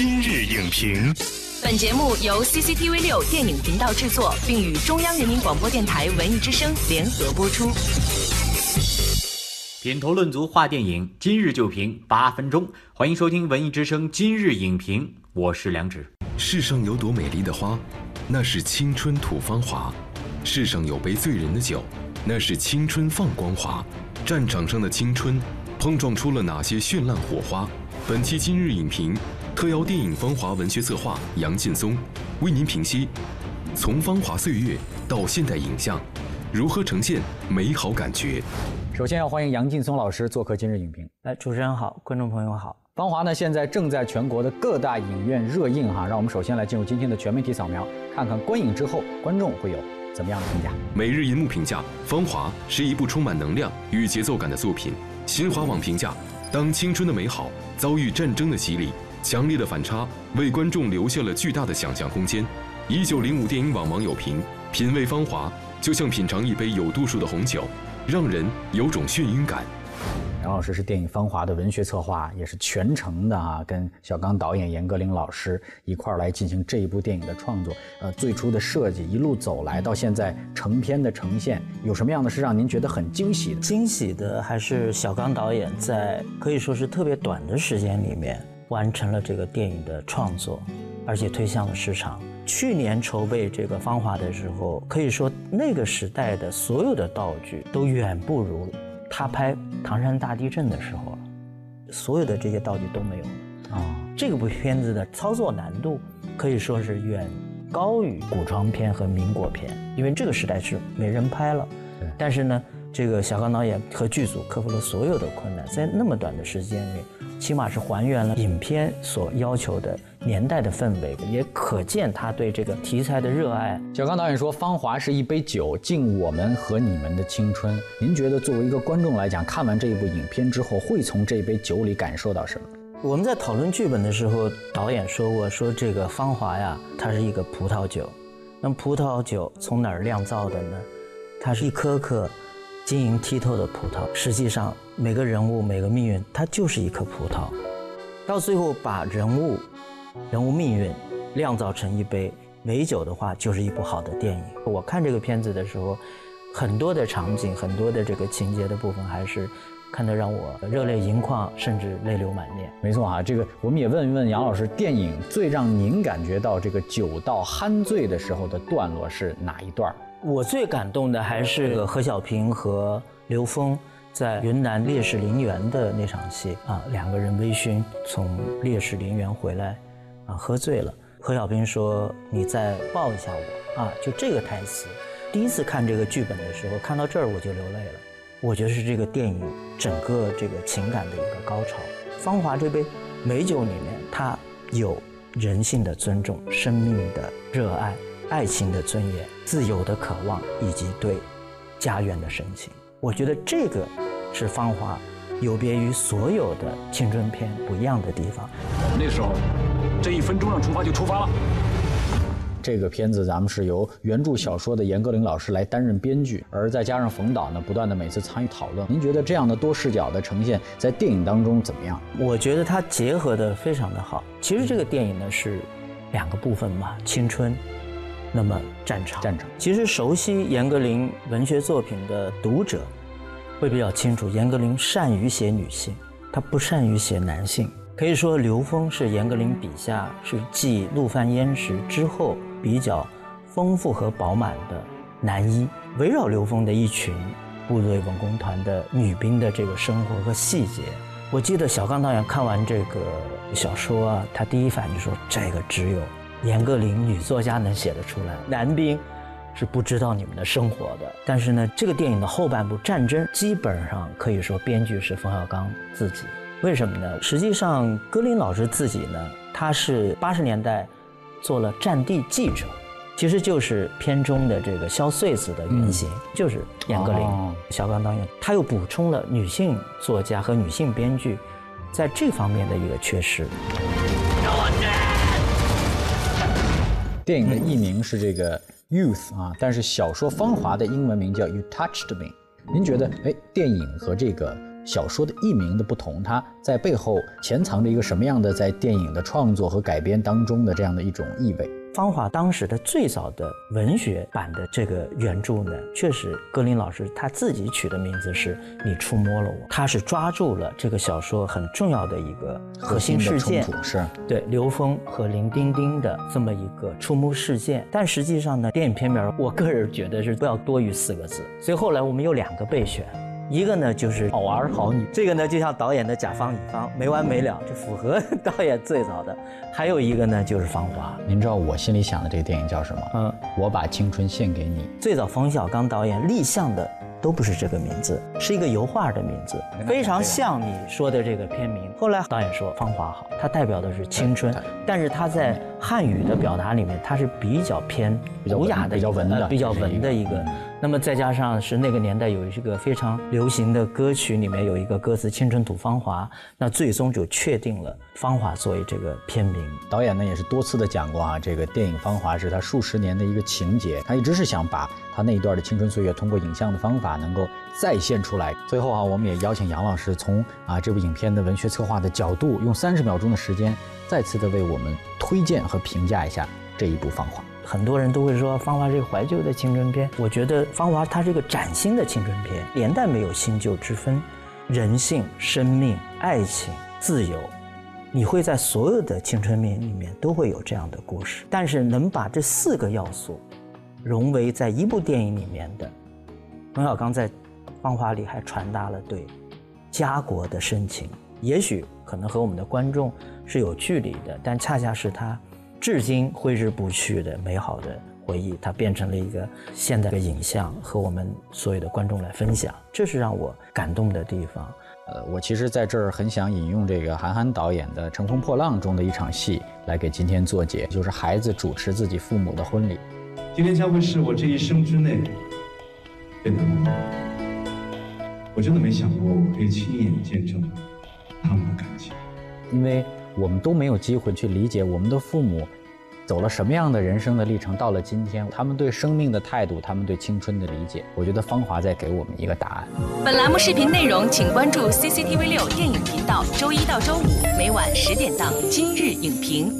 今日影评，本节目由 CCTV 六电影频道制作，并与中央人民广播电台文艺之声联合播出。品头论足话电影，今日就评八分钟，欢迎收听文艺之声今日影评，我是梁植。世上有朵美丽的花，那是青春吐芳华；世上有杯醉人的酒，那是青春放光华。战场上的青春，碰撞出了哪些绚烂火花？本期今日影评特邀电影《芳华》文学策划杨劲松，为您评析从芳华岁月到现代影像，如何呈现美好感觉。首先要欢迎杨劲松老师做客今日影评。哎，主持人好，观众朋友好。《芳华》呢，现在正在全国的各大影院热映哈。让我们首先来进入今天的全媒体扫描，看看观影之后观众会有怎么样的评价。每日银幕评价：《芳华》是一部充满能量与节奏感的作品。新华网评价：当青春的美好遭遇战争的洗礼，强烈的反差为观众留下了巨大的想象空间。一九零五电影网网友评：品味《芳华》就像品尝一杯有度数的红酒，让人有种眩晕感。杨老师是电影《芳华》的文学策划，也是全程的啊，跟小刚导演、严歌苓老师一块儿来进行这一部电影的创作。呃，最初的设计一路走来到现在成片的呈现，有什么样的是让您觉得很惊喜的？惊喜的还是小刚导演在可以说是特别短的时间里面完成了这个电影的创作，而且推向了市场。去年筹备这个《芳华》的时候，可以说那个时代的所有的道具都远不如。他拍唐山大地震的时候了，所有的这些道具都没有了啊。这个部片子的操作难度可以说是远高于古装片和民国片，因为这个时代是没人拍了。但是呢，这个小刚导演和剧组克服了所有的困难，在那么短的时间里。起码是还原了影片所要求的年代的氛围，也可见他对这个题材的热爱。小刚导演说：“芳华是一杯酒，敬我们和你们的青春。”您觉得作为一个观众来讲，看完这一部影片之后，会从这杯酒里感受到什么？我们在讨论剧本的时候，导演说过：“说这个芳华呀，它是一个葡萄酒。那么葡萄酒从哪儿酿造的呢？它是一颗颗晶莹剔透的葡萄。实际上。”每个人物、每个命运，它就是一颗葡萄，到最后把人物、人物命运酿造成一杯美酒的话，就是一部好的电影。我看这个片子的时候，很多的场景、很多的这个情节的部分，还是看得让我热泪盈眶，甚至泪流满面。没错啊，这个我们也问一问杨老师，电影最让您感觉到这个酒到酣醉的时候的段落是哪一段？我最感动的还是何小平和刘峰。在云南烈士陵园的那场戏啊，两个人微醺从烈士陵园回来，啊，喝醉了。何小平说：“你再抱一下我啊！”就这个台词，第一次看这个剧本的时候，看到这儿我就流泪了。我觉得是这个电影整个这个情感的一个高潮。芳华这杯美酒里面，它有人性的尊重、生命的热爱、爱情的尊严、自由的渴望，以及对家园的深情。我觉得这个。是《芳华》有别于所有的青春片不一样的地方。那时候，这一分钟让出发就出发了。这个片子咱们是由原著小说的严歌苓老师来担任编剧，而再加上冯导呢，不断的每次参与讨论。您觉得这样的多视角的呈现在电影当中怎么样？我觉得它结合的非常的好。其实这个电影呢是两个部分嘛，青春，那么战场。战场。其实熟悉严歌苓文学作品的读者。会比较清楚，严歌苓善于写女性，她不善于写男性。可以说，刘峰是严歌苓笔下是继《陆犯焉识》之后比较丰富和饱满的男一。围绕刘峰的一群部队文工团的女兵的这个生活和细节，我记得小刚导演看完这个小说啊，他第一反应说：“这个只有严歌苓女作家能写得出来，男兵。”是不知道你们的生活的，但是呢，这个电影的后半部战争基本上可以说编剧是冯小刚自己。为什么呢？实际上，格林老师自己呢，他是八十年代做了战地记者，其实就是片中的这个肖穗子的原型，就是严歌苓。小刚导演他又补充了女性作家和女性编剧在这方面的一个缺失。电影的译名是这个。Youth 啊，但是小说《芳华》的英文名叫《You Touched Me》。您觉得，哎，电影和这个小说的译名的不同，它在背后潜藏着一个什么样的在电影的创作和改编当中的这样的一种意味。《芳华》当时的最早的文学版的这个原著呢，确实格林老师他自己取的名字是“你触摸了我”，他是抓住了这个小说很重要的一个核心事件，是对刘峰和林丁丁的这么一个触摸事件。但实际上呢，电影片名我个人觉得是不要多于四个字，所以后来我们有两个备选。一个呢就是好儿好女，这个呢就像导演的甲方乙方没完没了，这符合 导演最早的。还有一个呢就是芳华，您知道我心里想的这个电影叫什么？嗯，我把青春献给你。最早冯小刚导演立项的都不是这个名字，是一个油画的名字，非常像你说的这个片名。后来导演说芳华好，它代表的是青春，但是它在汉语的表达里面，它是比较偏儒雅的、比较文的、比较文的一个。那么再加上是那个年代有一个非常流行的歌曲，里面有一个歌词“青春吐芳华”，那最终就确定了“芳华”作为这个片名。导演呢也是多次的讲过啊，这个电影《芳华》是他数十年的一个情节，他一直是想把他那一段的青春岁月通过影像的方法能够再现出来。最后啊，我们也邀请杨老师从啊这部影片的文学策划的角度，用三十秒钟的时间，再次的为我们推荐和评价一下这一部《芳华》。很多人都会说《芳华》是个怀旧的青春片，我觉得《芳华》它是一个崭新的青春片，年代没有新旧之分，人性、生命、爱情、自由，你会在所有的青春片里面都会有这样的故事。但是能把这四个要素融为在一部电影里面的，冯小刚在《芳华》里还传达了对家国的深情，也许可能和我们的观众是有距离的，但恰恰是他。至今挥之不去的美好的回忆，它变成了一个现代的影像，和我们所有的观众来分享，这是让我感动的地方。呃，我其实在这儿很想引用这个韩寒导演的《乘风破浪》中的一场戏来给今天做结，就是孩子主持自己父母的婚礼。今天将会是我这一生之内最难忘。我真的没想过我可以亲眼见证他们的感情，因为。我们都没有机会去理解我们的父母走了什么样的人生的历程，到了今天，他们对生命的态度，他们对青春的理解，我觉得芳华在给我们一个答案。本栏目视频内容，请关注 CCTV 六电影频道，周一到周五每晚十点档《今日影评》。